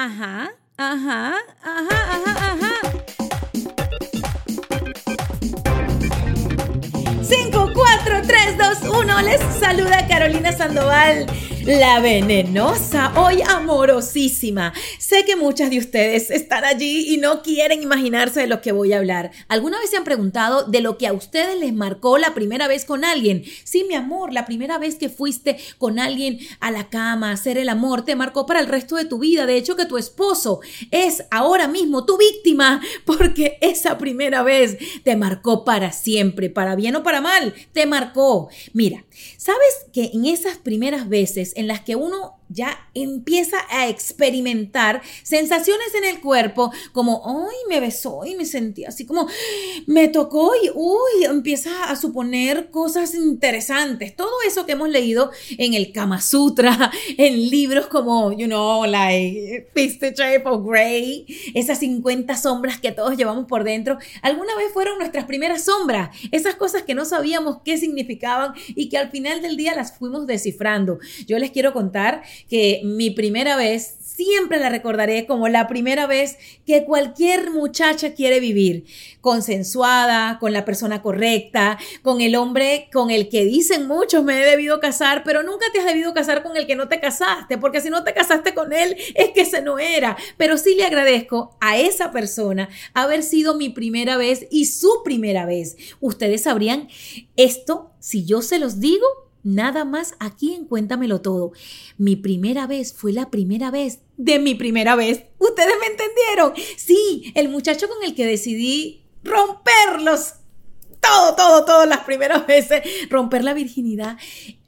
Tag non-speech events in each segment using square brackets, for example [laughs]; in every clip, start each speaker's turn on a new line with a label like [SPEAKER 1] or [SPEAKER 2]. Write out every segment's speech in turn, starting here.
[SPEAKER 1] Ajá, ajá, ajá, ajá, ajá. 5, 4, 3, 2, 1. Les saluda Carolina Sandoval la venenosa, hoy amorosísima. Sé que muchas de ustedes están allí y no quieren imaginarse de lo que voy a hablar. ¿Alguna vez se han preguntado de lo que a ustedes les marcó la primera vez con alguien? Sí, mi amor, la primera vez que fuiste con alguien a la cama a hacer el amor te marcó para el resto de tu vida. De hecho, que tu esposo es ahora mismo tu víctima [laughs] porque esa primera vez te marcó para siempre, para bien o para mal, te marcó. Mira, ¿sabes que en esas primeras veces en las que uno ya empieza a experimentar sensaciones en el cuerpo como, ¡ay, me besó y me sentí así como, me tocó y, uy, empieza a suponer cosas interesantes. Todo eso que hemos leído en el Kama Sutra, [laughs] en libros como, you know, like Fifty Shape of Grey, esas 50 sombras que todos llevamos por dentro, alguna vez fueron nuestras primeras sombras, esas cosas que no sabíamos qué significaban y que al final del día las fuimos descifrando. Yo les quiero contar que mi primera vez siempre la recordaré como la primera vez que cualquier muchacha quiere vivir, consensuada, con la persona correcta, con el hombre con el que dicen muchos me he debido casar, pero nunca te has debido casar con el que no te casaste, porque si no te casaste con él es que ese no era. Pero sí le agradezco a esa persona haber sido mi primera vez y su primera vez. Ustedes sabrían esto si yo se los digo Nada más aquí en Cuéntamelo Todo. Mi primera vez fue la primera vez de mi primera vez. ¿Ustedes me entendieron? Sí, el muchacho con el que decidí romperlos. Todo, todo, todas las primeras [laughs] veces, romper la virginidad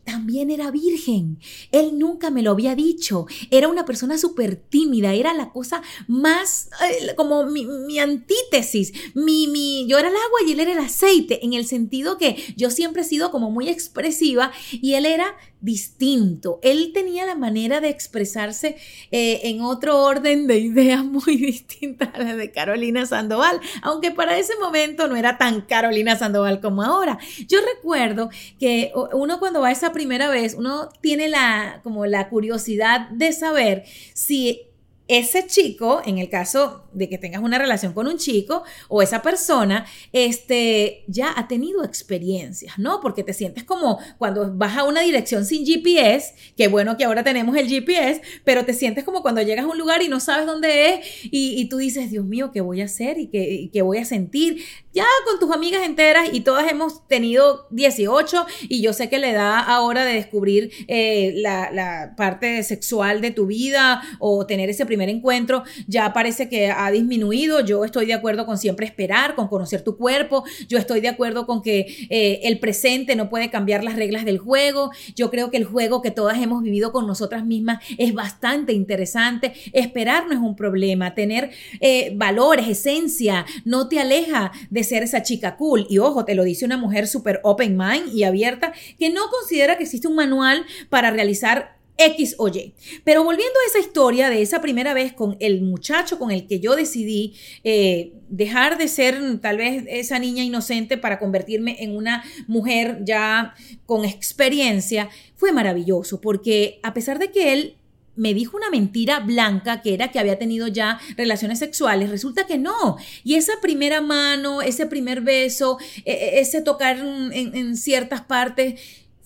[SPEAKER 1] también era virgen. Él nunca me lo había dicho. Era una persona súper tímida. Era la cosa más eh, como mi, antítesis. Mi, mi, yo era el agua y él era el aceite. En el sentido que yo siempre he sido como muy expresiva y él era distinto. Él tenía la manera de expresarse eh, en otro orden de ideas [laughs] muy distinta a la de Carolina Sandoval, aunque para ese momento no era tan Carolina Sandoval como ahora. Yo recuerdo que uno cuando va esa primera vez, uno tiene la como la curiosidad de saber si ese chico, en el caso de que tengas una relación con un chico o esa persona, este, ya ha tenido experiencias, ¿no? Porque te sientes como cuando vas a una dirección sin GPS, que bueno que ahora tenemos el GPS, pero te sientes como cuando llegas a un lugar y no sabes dónde es y, tú dices, Dios mío, ¿qué voy a hacer y qué, qué voy a sentir? Ya con tus amigas enteras y todas hemos tenido 18 y yo sé que le da ahora de descubrir eh, la, parte sexual de tu vida o tener ese primer encuentro, ya parece que ha disminuido. Yo estoy de acuerdo con siempre esperar, con conocer tu cuerpo. Yo estoy de acuerdo con que eh, el presente no puede cambiar las reglas del juego. Yo creo que el juego que todas hemos vivido con nosotras mismas es bastante interesante. Esperar no es un problema. Tener eh, valores, esencia, no te aleja de ser esa chica cool. Y ojo, te lo dice una mujer súper open mind y abierta que no considera que existe un manual para realizar X o Y. Pero volviendo a esa historia de esa primera vez con el muchacho con el que yo decidí eh, dejar de ser tal vez esa niña inocente para convertirme en una mujer ya con experiencia, fue maravilloso porque a pesar de que él me dijo una mentira blanca que era que había tenido ya relaciones sexuales, resulta que no. Y esa primera mano, ese primer beso, e, e, ese tocar en, en ciertas partes,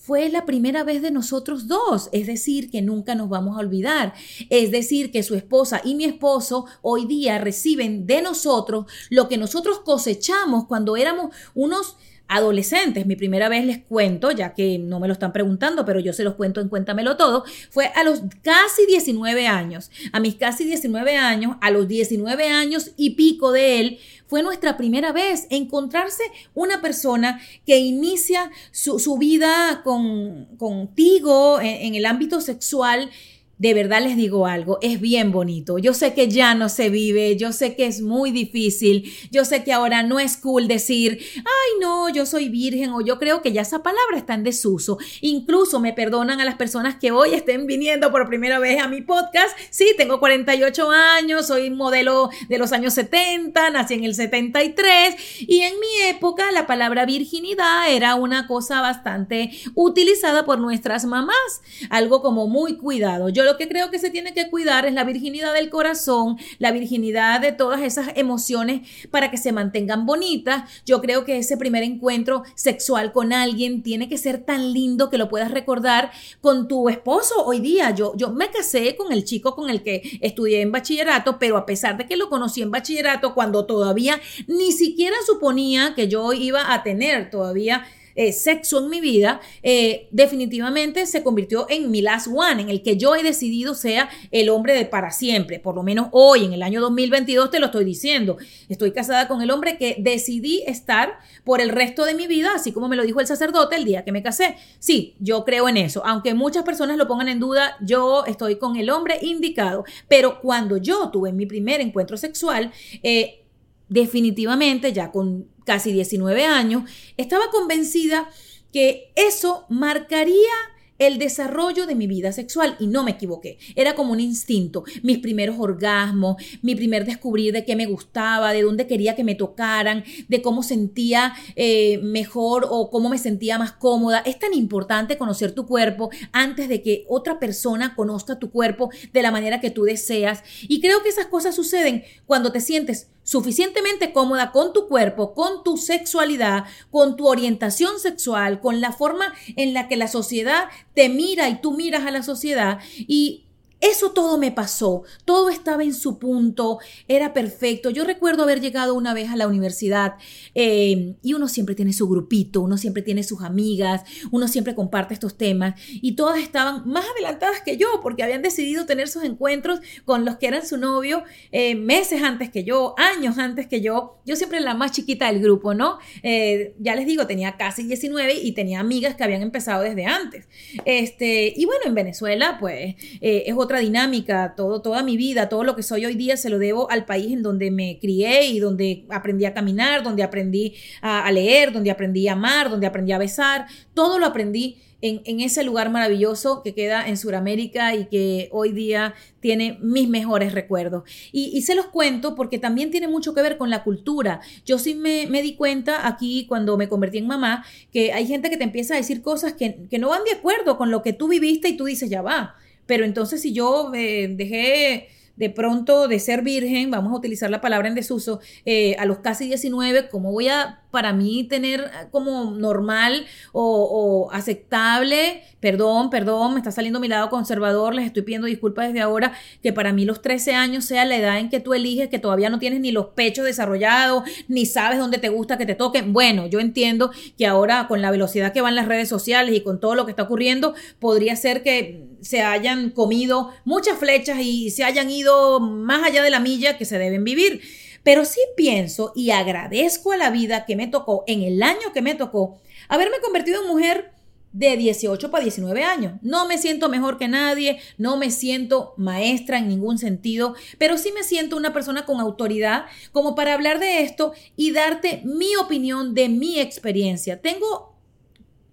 [SPEAKER 1] fue la primera vez de nosotros dos, es decir, que nunca nos vamos a olvidar, es decir, que su esposa y mi esposo hoy día reciben de nosotros lo que nosotros cosechamos cuando éramos unos adolescentes. Mi primera vez les cuento, ya que no me lo están preguntando, pero yo se los cuento en Cuéntamelo Todo, fue a los casi 19 años. A mis casi 19 años, a los 19 años y pico de él, fue nuestra primera vez encontrarse una persona que inicia su, vida con, contigo en el ámbito sexual de verdad les digo algo, es bien bonito. Yo sé que ya no se vive, yo sé que es muy difícil, yo sé que ahora no es cool decir, ay no, yo soy virgen o yo creo que ya esa palabra está en desuso. Incluso me perdonan a las personas que hoy estén viniendo por primera vez a mi podcast. Sí, tengo 48 años, soy modelo de los años 70, nací en el 73 y en mi época la palabra virginidad era una cosa bastante utilizada por nuestras mamás, algo como muy cuidado. Yo lo que creo que se tiene que cuidar es la virginidad del corazón, la virginidad de todas esas emociones para que se mantengan bonitas. Yo creo que ese primer encuentro sexual con alguien tiene que ser tan lindo que lo puedas recordar con tu esposo hoy día. Yo, yo me casé con el chico con el que estudié en bachillerato, pero a pesar de que lo conocí en bachillerato, cuando todavía ni siquiera suponía que yo iba a tener todavía eh, sexo en mi vida, eh, definitivamente se convirtió en mi last one, en el que yo he decidido sea el hombre de para siempre. Por lo menos hoy, en el año 2022, te lo estoy diciendo. Estoy casada con el hombre que decidí estar por el resto de mi vida, así como me lo dijo el sacerdote el día que me casé. Sí, yo creo en eso. Aunque muchas personas lo pongan en duda, yo estoy con el hombre indicado. Pero cuando yo tuve mi primer encuentro sexual, eh, definitivamente, ya con casi 19 años, estaba convencida que eso marcaría el desarrollo de mi vida sexual y no me equivoqué. Era como un instinto, mis primeros orgasmos, mi primer descubrir de qué me gustaba, de dónde quería que me tocaran, de cómo sentía eh, mejor o cómo me sentía más cómoda. Es tan importante conocer tu cuerpo antes de que otra persona conozca tu cuerpo de la manera que tú deseas. Y creo que esas cosas suceden cuando te sientes suficientemente cómoda con tu cuerpo, con tu sexualidad, con tu orientación sexual, con la forma en la que la sociedad te mira y tú miras a la sociedad. Y eso todo me pasó, todo estaba en su punto, era perfecto. Yo recuerdo haber llegado una vez a la universidad eh, y uno siempre tiene su grupito, uno siempre tiene sus amigas, uno siempre comparte estos temas y todas estaban más adelantadas que yo porque habían decidido tener sus encuentros con los que eran su novio eh, meses antes que yo, años antes que yo. Yo siempre la más chiquita del grupo, ¿no? Eh, ya les digo, tenía casi 19 y tenía amigas que habían empezado desde antes. Este, y bueno, en Venezuela, pues es otra dinámica, todo, toda mi vida, todo lo que soy hoy día se lo debo al país en donde me crié y donde aprendí a caminar, donde aprendí a, leer, donde aprendí a amar, donde aprendí a besar, todo lo aprendí en, ese lugar maravilloso que queda en Sudamérica y que hoy día tiene mis mejores recuerdos. Y, se los cuento porque también tiene mucho que ver con la cultura. Yo sí me, di cuenta aquí cuando me convertí en mamá que hay gente que te empieza a decir cosas que, que no van de acuerdo con lo que tú viviste y tú dices, ya va pero entonces si yo eh, dejé de pronto de ser virgen, vamos a utilizar la palabra en desuso, eh, a los casi 19, ¿cómo voy a para mí tener como normal o, aceptable? Perdón, perdón, me está saliendo mi lado conservador, les estoy pidiendo disculpas desde ahora, que para mí los 13 años sea la edad en que tú eliges, que todavía no tienes ni los pechos desarrollados, ni sabes dónde te gusta que te toquen. Bueno, yo entiendo que ahora con la velocidad que van las redes sociales y con todo lo que está ocurriendo, podría ser que se hayan comido muchas flechas y se hayan ido más allá de la milla que se deben vivir. Pero sí pienso y agradezco a la vida que me tocó, en el año que me tocó, haberme convertido en mujer de 18 para 19 años. No me siento mejor que nadie, no me siento maestra en ningún sentido, pero sí me siento una persona con autoridad como para hablar de esto y darte mi opinión de mi experiencia. Tengo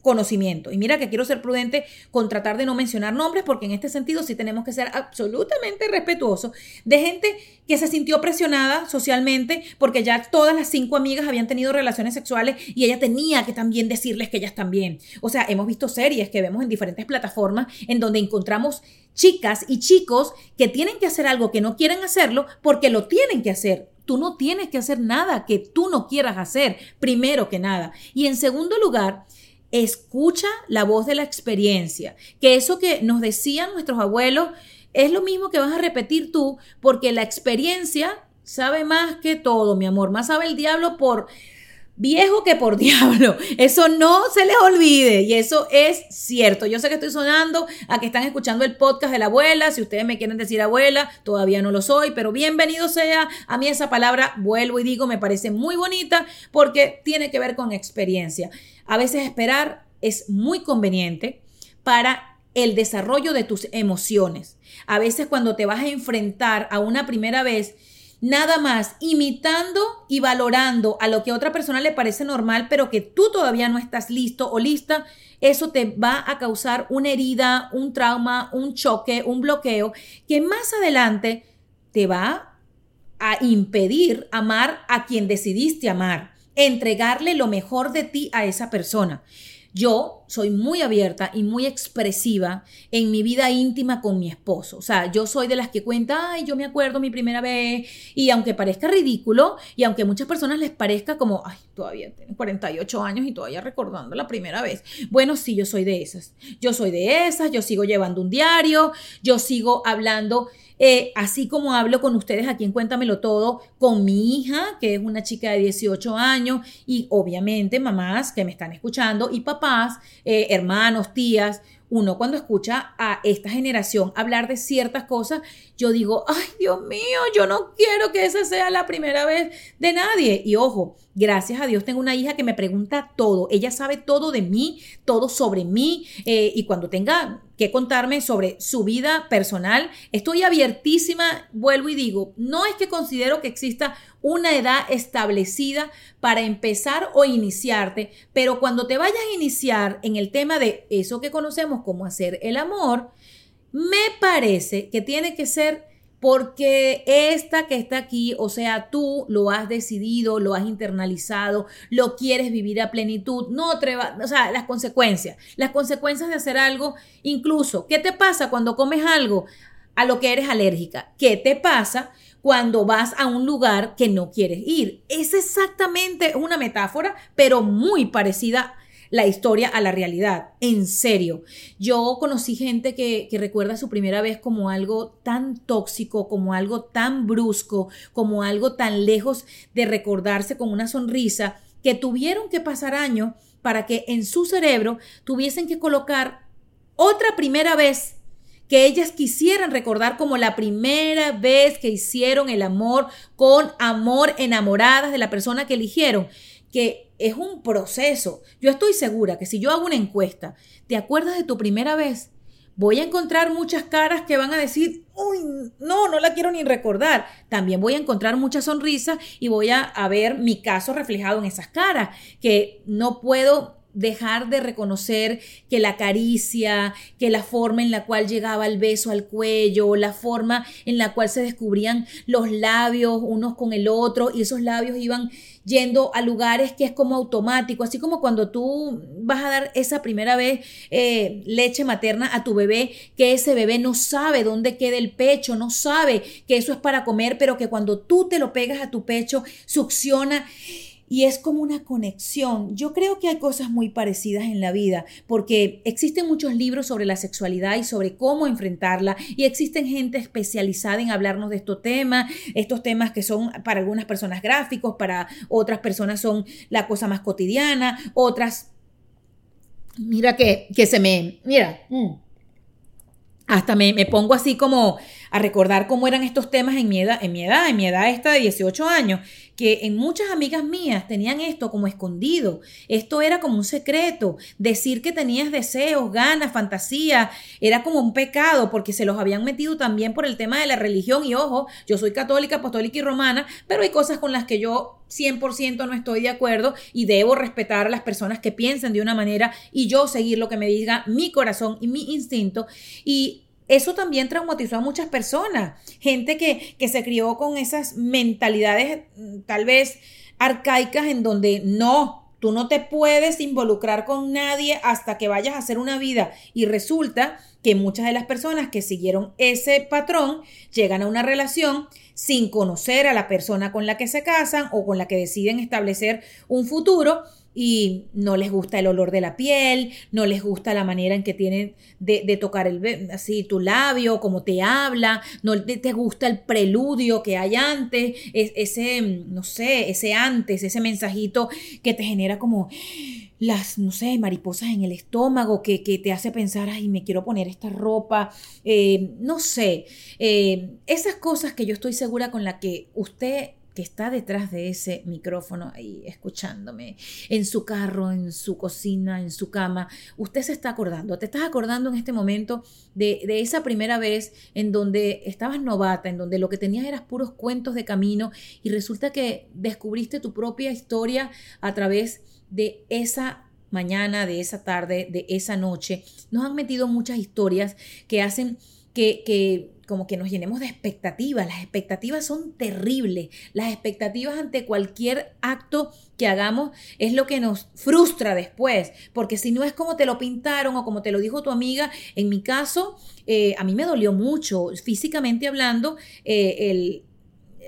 [SPEAKER 1] conocimiento. Y mira que quiero ser prudente con tratar de no mencionar nombres porque en este sentido sí tenemos que ser absolutamente respetuosos de gente que se sintió presionada socialmente porque ya todas las cinco amigas habían tenido relaciones sexuales y ella tenía que también decirles que ellas también. O sea, hemos visto series que vemos en diferentes plataformas en donde encontramos chicas y chicos que tienen que hacer algo que no quieren hacerlo porque lo tienen que hacer. Tú no tienes que hacer nada que tú no quieras hacer, primero que nada. Y en segundo lugar, escucha la voz de la experiencia, que eso que nos decían nuestros abuelos es lo mismo que vas a repetir tú, porque la experiencia sabe más que todo, mi amor, más sabe el diablo por viejo que por [laughs] diablo. Eso no se les olvide y eso es cierto. Yo sé que estoy sonando a que están escuchando el podcast de la abuela. Si ustedes me quieren decir abuela, todavía no lo soy, pero bienvenido sea. A mí esa palabra, vuelvo y digo, me parece muy bonita porque tiene que ver con experiencia. A veces esperar es muy conveniente para el desarrollo de tus emociones. A veces cuando te vas a enfrentar a una primera vez, nada más imitando y valorando a lo que a otra persona le parece normal, pero que tú todavía no estás listo o lista, eso te va a causar una herida, un trauma, un choque, un bloqueo, que más adelante te va a impedir amar a quien decidiste amar, entregarle lo mejor de ti a esa persona. Yo soy muy abierta y muy expresiva en mi vida íntima con mi esposo. O sea, yo soy de las que cuenta, ay, yo me acuerdo mi primera vez. Y aunque parezca ridículo y aunque a muchas personas les parezca como, ay, todavía tiene 48 años y todavía recordando la primera vez. Bueno, sí, yo soy de esas. Yo soy de esas, yo sigo llevando un diario, yo sigo hablando eh, así como hablo con ustedes aquí en Cuéntamelo Todo, con mi hija, que es una chica de 18 años, y obviamente mamás que me están escuchando, y papás, eh, hermanos, tías, uno cuando escucha a esta generación hablar de ciertas cosas, yo digo, ay Dios mío, yo no quiero que esa sea la primera vez de nadie. Y ojo, gracias a Dios tengo una hija que me pregunta todo, ella sabe todo de mí, todo sobre mí, eh, y cuando tenga que contarme sobre su vida personal, estoy abiertísima, vuelvo y digo, no es que considero que exista una edad establecida para empezar o iniciarte, pero cuando te vayas a iniciar en el tema de eso que conocemos como hacer el amor, me parece que tiene que ser porque esta que está aquí, o sea, tú lo has decidido, lo has internalizado, lo quieres vivir a plenitud, no te o sea, las consecuencias, las consecuencias de hacer algo, incluso, ¿qué te pasa cuando comes algo a lo que eres alérgica? ¿Qué te pasa cuando vas a un lugar que no quieres ir? Es exactamente una metáfora, pero muy parecida la historia a la realidad. En serio, yo conocí gente que, recuerda su primera vez como algo tan tóxico, como algo tan brusco, como algo tan lejos de recordarse con una sonrisa, que tuvieron que pasar años para que en su cerebro tuviesen que colocar otra primera vez que ellas quisieran recordar como la primera vez que hicieron el amor con amor enamoradas de la persona que eligieron que es un proceso. Yo estoy segura que si yo hago una encuesta, ¿te acuerdas de tu primera vez? Voy a encontrar muchas caras que van a decir, uy, no, no la quiero ni recordar. También voy a encontrar muchas sonrisas y voy a, a ver mi caso reflejado en esas caras, que no puedo dejar de reconocer que la caricia, que la forma en la cual llegaba el beso al cuello, la forma en la cual se descubrían los labios unos con el otro y esos labios iban yendo a lugares que es como automático, así como cuando tú vas a dar esa primera vez eh, leche materna a tu bebé, que ese bebé no sabe dónde queda el pecho, no sabe que eso es para comer, pero que cuando tú te lo pegas a tu pecho, succiona y es como una conexión. Yo creo que hay cosas muy parecidas en la vida, porque existen muchos libros sobre la sexualidad y sobre cómo enfrentarla, y existen gente especializada en hablarnos de estos temas, estos temas que son para algunas personas gráficos, para otras personas son la cosa más cotidiana, otras... Mira que, que se me... Mira. Mm, hasta me, me pongo así como a recordar cómo eran estos temas en mi edad, en mi edad, en mi edad esta de 18 años, que en muchas amigas mías tenían esto como escondido. Esto era como un secreto. Decir que tenías deseos, ganas, fantasía, era como un pecado porque se los habían metido también por el tema de la religión. Y ojo, yo soy católica, apostólica y romana, pero hay cosas con las que yo 100% no estoy de acuerdo y debo respetar a las personas que piensan de una manera y yo seguir lo que me diga mi corazón y mi instinto. Y eso también traumatizó a muchas personas, gente que, que se crió con esas mentalidades mm, tal vez arcaicas en donde no, tú no te puedes involucrar con nadie hasta que vayas a hacer una vida. Y resulta que muchas de las personas que siguieron ese patrón llegan a una relación sin conocer a la persona con la que se casan o con la que deciden establecer un futuro y no les gusta el olor de la piel, no les gusta la manera en que tienen de, tocar el, así tu labio, cómo te habla, no te, gusta el preludio que hay antes, ese, no sé, ese antes, ese mensajito que te genera como las, no sé, mariposas en el estómago, que, te hace pensar, ay, me quiero poner esta ropa, eh, no sé, eh, esas cosas que yo estoy segura con la que usted que está detrás de ese micrófono ahí escuchándome, en su carro, en su cocina, en su cama, usted se está acordando, te estás acordando en este momento de, de, esa primera vez en donde estabas novata, en donde lo que tenías eran puros cuentos de camino y resulta que descubriste tu propia historia a través de esa mañana, de esa tarde, de esa noche. Nos han metido muchas historias que hacen que, que como que nos llenemos de expectativas. Las expectativas son terribles. Las expectativas ante cualquier acto que hagamos es lo que nos frustra después, porque si no es como te lo pintaron o como te lo dijo tu amiga, en mi caso, eh, a mí me dolió mucho, físicamente hablando, eh, el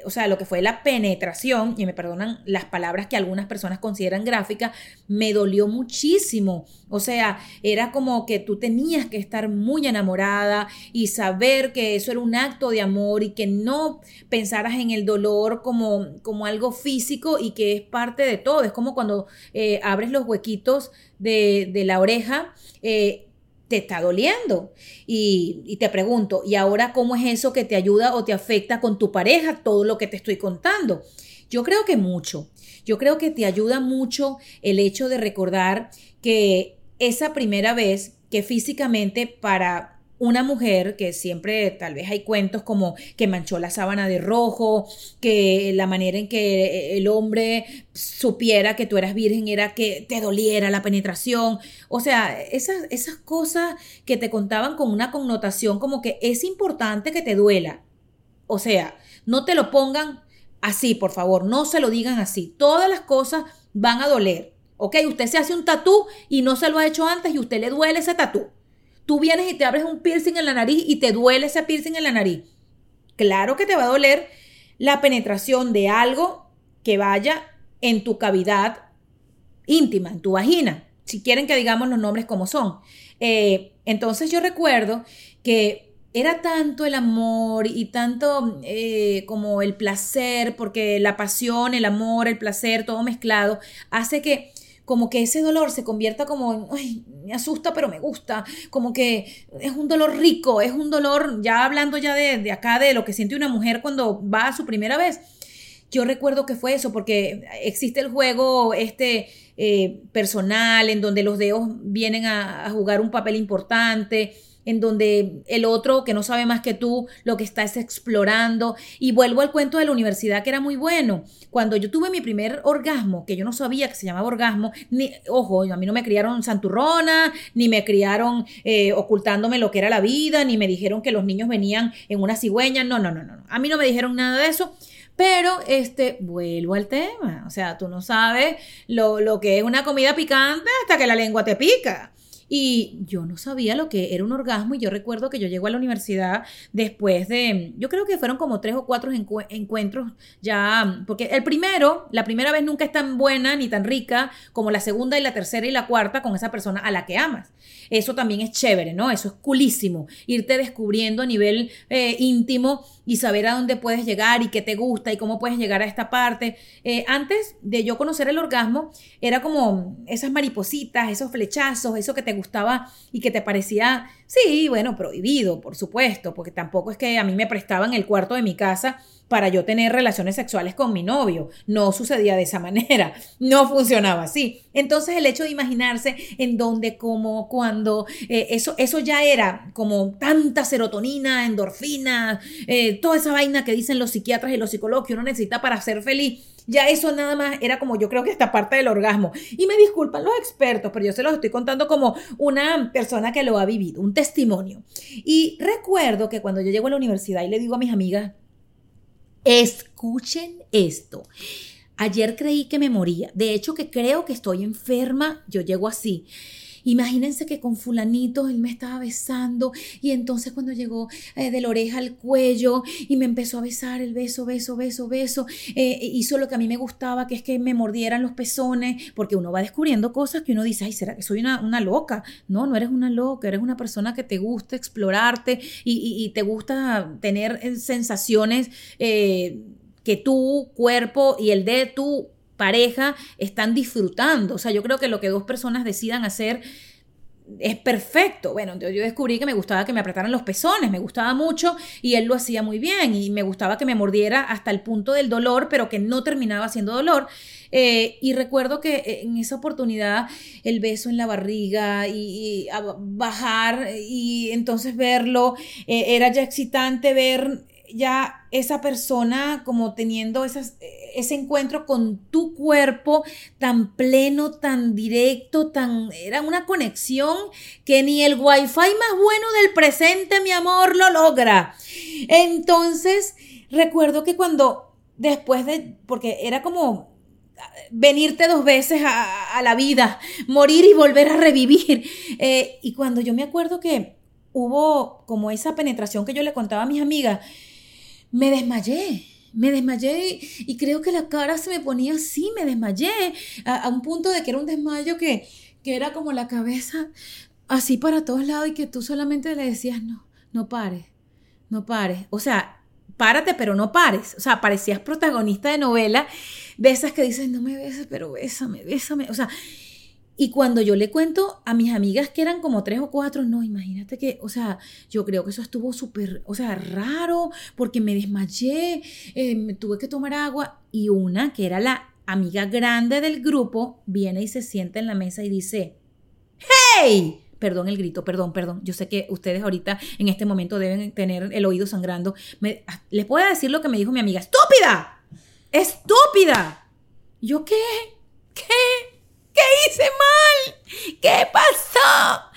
[SPEAKER 1] o sea, lo que fue la penetración, y me perdonan las palabras que algunas personas consideran gráficas, me dolió muchísimo. O sea, era como que tú tenías que estar muy enamorada y saber que eso era un acto de amor y que no pensaras en el dolor como, como algo físico y que es parte de todo. Es como cuando eh, abres los huequitos de, de la oreja. Eh, te está doliendo. Y, te pregunto, ¿y ahora cómo es eso que te ayuda o te afecta con tu pareja, todo lo que te estoy contando? Yo creo que mucho. Yo creo que te ayuda mucho el hecho de recordar que esa primera vez que físicamente para una mujer que siempre tal vez hay cuentos como que manchó la sábana de rojo, que la manera en que el hombre supiera que tú eras virgen era que te doliera la penetración. O sea, esas, esas cosas que te contaban con una connotación como que es importante que te duela. O sea, no te lo pongan así, por favor, no se lo digan así. Todas las cosas van a doler. Ok, usted se hace un tatú y no se lo ha hecho antes y usted le duele ese tatú. Tú vienes y te abres un piercing en la nariz y te duele ese piercing en la nariz. Claro que te va a doler la penetración de algo que vaya en tu cavidad íntima, en tu vagina, si quieren que digamos los nombres como son. Eh, entonces yo recuerdo que era tanto el amor y tanto eh, como el placer, porque la pasión, el amor, el placer, todo mezclado, hace que como que ese dolor se convierta como en, ay, me asusta pero me gusta, como que es un dolor rico, es un dolor, ya hablando ya de, acá de lo que siente una mujer cuando va a su primera vez. Yo recuerdo que fue eso, porque existe el juego este eh, personal en donde los dedos vienen a jugar un papel importante en donde el otro que no sabe más que tú lo que está es explorando. Y vuelvo al cuento de la universidad que era muy bueno. Cuando yo tuve mi primer orgasmo, que yo no sabía que se llamaba orgasmo, ni, ojo, a mí no me criaron santurrona, ni me criaron eh, ocultándome lo que era la vida, ni me dijeron que los niños venían en una cigüeña, no, no, no, no, a mí no me dijeron nada de eso. Pero, este, vuelvo al tema. O sea, tú no sabes lo, lo que es una comida picante hasta que la lengua te pica. Y yo no sabía lo que era un orgasmo y yo recuerdo que yo llego a la universidad después de, yo creo que fueron como tres o cuatro encuentros ya, porque el primero, la primera vez nunca es tan buena ni tan rica como la segunda y la tercera y la cuarta con esa persona a la que amas. Eso también es chévere, ¿no? Eso es culísimo, irte descubriendo a nivel eh, íntimo y saber a dónde puedes llegar y qué te gusta y cómo puedes llegar a esta parte. Eh, antes de yo conocer el orgasmo, era como esas maripositas, esos flechazos, eso que te gustaba y que te parecía, sí, bueno, prohibido, por supuesto, porque tampoco es que a mí me prestaban el cuarto de mi casa para yo tener relaciones sexuales con mi novio. No sucedía de esa [laughs] manera, no funcionaba así. Entonces el hecho de imaginarse en dónde, cómo, cuándo, eh, eso, eso ya era como tanta serotonina, endorfina, eh, toda esa vaina que dicen los psiquiatras y los psicólogos que uno necesita para ser feliz. Ya eso nada más era como yo creo que esta parte del orgasmo. Y me disculpan los expertos, pero yo se los estoy contando como una persona que lo ha vivido, un testimonio. Y recuerdo que cuando yo llego a la universidad y le digo a mis amigas, Escuchen esto. Ayer creí que me moría. De hecho, que creo que estoy enferma. Yo llego así. Imagínense que con fulanito él me estaba besando y entonces cuando llegó eh, de la oreja al cuello y me empezó a besar el beso, beso, beso, beso, eh, hizo lo que a mí me gustaba, que es que me mordieran los pezones, porque uno va descubriendo cosas que uno dice, ay, ¿será que soy una, loca? No, no eres una loca, eres una persona que te gusta explorarte y, te gusta tener eh, sensaciones que tu cuerpo y el de tu pareja están disfrutando. O sea, yo creo que lo que dos personas decidan hacer es perfecto. Bueno, yo descubrí que me gustaba que me apretaran los pezones, me gustaba mucho y él lo hacía muy bien y me gustaba que me mordiera hasta el punto del dolor, pero que no terminaba siendo dolor. Eh, y recuerdo que eh, en esa oportunidad el beso en la barriga y, bajar y entonces verlo, eh, era ya excitante ver ya esa persona como teniendo esas, ese encuentro con tu cuerpo tan pleno, tan directo, tan... Era una conexión que ni el wifi más bueno del presente, mi amor, lo logra. Entonces, recuerdo que cuando después de... porque era como venirte dos veces a, la vida, morir y volver a revivir. Eh, y cuando yo me acuerdo que hubo como esa penetración que yo le contaba a mis amigas, me desmayé. Me desmayé y, creo que la cara se me ponía así, me desmayé, a, un punto de que era un desmayo que, que era como la cabeza así para todos lados y que tú solamente le decías, no, no pares, no pares. O sea, párate, pero no pares. O sea, parecías protagonista de novela, de esas que dices, no me beses, pero bésame, bésame. O sea, y cuando yo le cuento a mis amigas que eran como tres o cuatro, no, imagínate que, o sea, yo creo que eso estuvo súper, o sea, raro, porque me desmayé, eh, me tuve que tomar agua. Y una, que era la amiga grande del grupo, viene y se sienta en la mesa y dice, ¡Hey! Perdón el grito, perdón, perdón. Yo sé que ustedes ahorita en este momento deben tener el oído sangrando. Ah, ¿Les puedo decir lo que me dijo mi amiga? ¡Estúpida! ¡Estúpida! ¿Yo qué? ¿Qué? ¿Qué hice mal? ¿Qué pasó?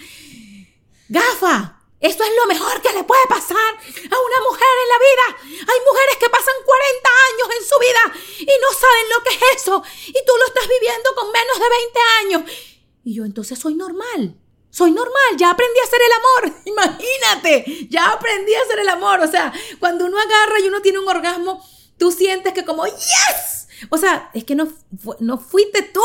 [SPEAKER 1] Gafa, esto es lo mejor que le puede pasar a una mujer en la vida. Hay mujeres que pasan 40 años en su vida y no saben lo que es eso. Y tú lo estás viviendo con menos de 20 años. Y yo entonces soy normal. Soy normal, ya aprendí a hacer el amor. [laughs] Imagínate, ya aprendí a hacer el amor. O sea, cuando uno agarra y uno tiene un orgasmo, tú sientes que como, yes. O sea, es que no, no fuiste tú.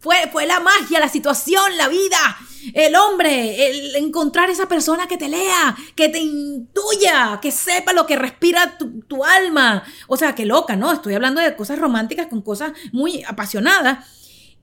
[SPEAKER 1] Fue, fue la magia, la situación, la vida, el hombre, el encontrar esa persona que te lea, que te intuya, que sepa lo que respira tu, tu alma. O sea, qué loca, ¿no? Estoy hablando de cosas románticas con cosas muy apasionadas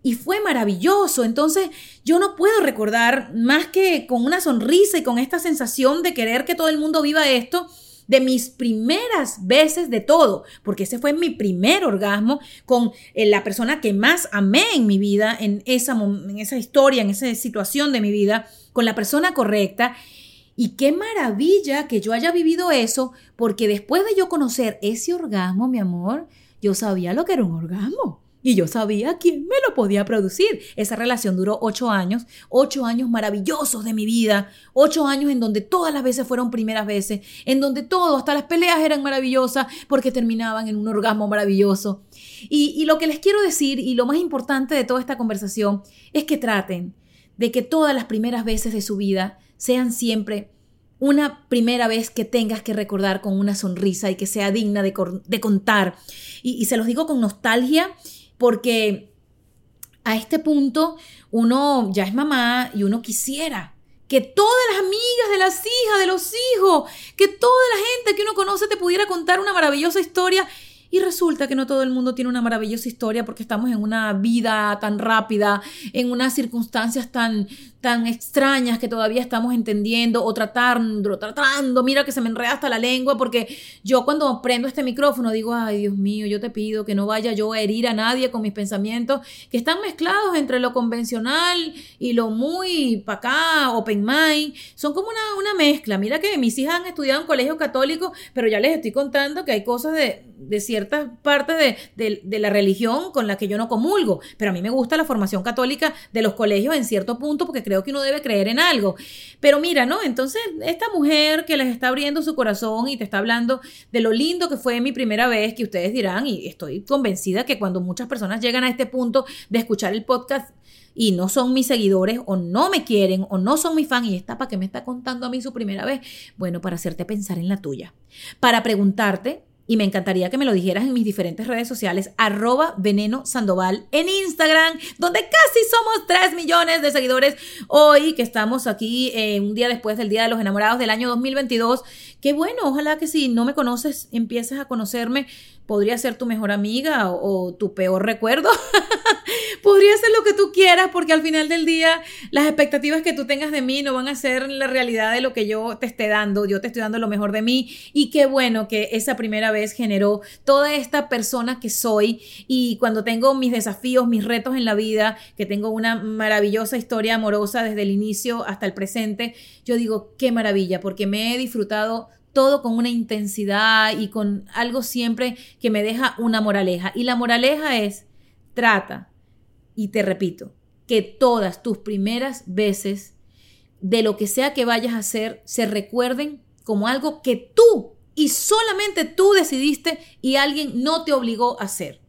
[SPEAKER 1] y fue maravilloso. Entonces yo no puedo recordar más que con una sonrisa y con esta sensación de querer que todo el mundo viva esto de mis primeras veces de todo, porque ese fue mi primer orgasmo con eh, la persona que más amé en mi vida, en esa, en esa historia, en esa situación de mi vida, con la persona correcta. Y qué maravilla que yo haya vivido eso, porque después de yo conocer ese orgasmo, mi amor, yo sabía lo que era un orgasmo. Y yo sabía quién me lo podía producir. Esa relación duró ocho años, ocho años maravillosos de mi vida, ocho años en donde todas las veces fueron primeras veces, en donde todo, hasta las peleas eran maravillosas porque terminaban en un orgasmo maravilloso. Y, lo que les quiero decir y lo más importante de toda esta conversación es que traten de que todas las primeras veces de su vida sean siempre una primera vez que tengas que recordar con una sonrisa y que sea digna de, contar. Y, se los digo con nostalgia porque a este punto uno ya es mamá y uno quisiera que todas las amigas de las hijas, de los hijos, que toda la gente que uno conoce te pudiera contar una maravillosa historia y resulta que no todo el mundo tiene una maravillosa historia porque estamos en una vida tan rápida, en unas circunstancias tan, tan extrañas que todavía estamos entendiendo o tratando, tratando. Mira que se me enreda hasta la lengua porque yo cuando prendo este micrófono digo, ay Dios mío, yo te pido que no vaya yo a herir a nadie con mis pensamientos que están mezclados entre lo convencional y lo muy para acá, open mind. Son como una, una mezcla. Mira que mis hijas han estudiado en colegio católico, pero ya les estoy contando que hay cosas de, de ciertas partes de, de la religión con la que yo no comulgo. Pero a mí me gusta la formación católica de los colegios en cierto punto porque creo que uno debe creer en algo. Pero mira, ¿no? Entonces, esta mujer que les está abriendo su corazón y te está hablando de lo lindo que fue mi primera vez, que ustedes dirán, y estoy convencida que cuando muchas personas llegan a este punto de escuchar el podcast, y no son mis seguidores o no me quieren o no son mi fan y está para que me está contando a mí su primera vez, bueno, para hacerte pensar en la tuya, para preguntarte y me encantaría que me lo dijeras en mis diferentes redes sociales, arroba veneno sandoval en Instagram, donde casi somos 3 millones de seguidores hoy, que estamos aquí eh, un día después del Día de los Enamorados del año 2022. Qué bueno, ojalá que si no me conoces, empieces a conocerme podría ser tu mejor amiga o, tu peor recuerdo. [laughs] podría ser lo que tú quieras porque al final del día las expectativas que tú tengas de mí no van a ser la realidad de lo que yo te esté dando. Yo te estoy dando lo mejor de mí y qué bueno que esa primera vez generó toda esta persona que soy y cuando tengo mis desafíos, mis retos en la vida, que tengo una maravillosa historia amorosa desde el inicio hasta el presente, yo digo, qué maravilla porque me he disfrutado todo con una intensidad y con algo siempre que me deja una moraleja. Y la moraleja es, trata, y te repito, que todas tus primeras veces de lo que sea que vayas a hacer se recuerden como algo que tú y solamente tú decidiste y alguien no te obligó a hacer.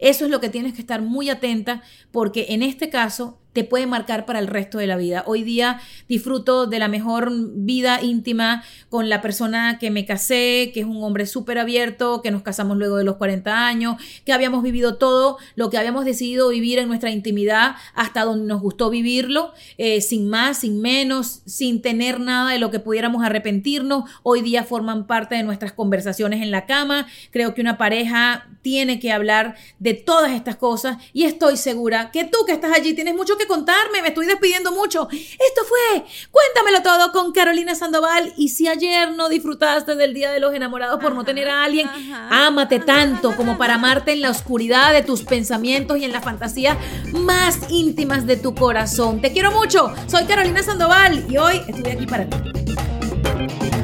[SPEAKER 1] Eso es lo que tienes que estar muy atenta porque en este caso te puede marcar para el resto de la vida. Hoy día disfruto de la mejor vida íntima con la persona que me casé, que es un hombre súper abierto, que nos casamos luego de los 40 años, que habíamos vivido todo lo que habíamos decidido vivir en nuestra intimidad hasta donde nos gustó vivirlo, eh, sin más, sin menos, sin tener nada de lo que pudiéramos arrepentirnos. Hoy día forman parte de nuestras conversaciones en la cama. Creo que una pareja tiene que hablar de todas estas cosas y estoy segura que tú que estás allí tienes mucho que contarme, me estoy despidiendo mucho. Esto fue Cuéntamelo todo con Carolina Sandoval. Y si ayer no disfrutaste del Día de los Enamorados por no tener a alguien, ámate tanto como para amarte en la oscuridad de tus pensamientos y en las fantasías más íntimas de tu corazón. Te quiero mucho. Soy Carolina Sandoval y hoy estoy aquí para ti.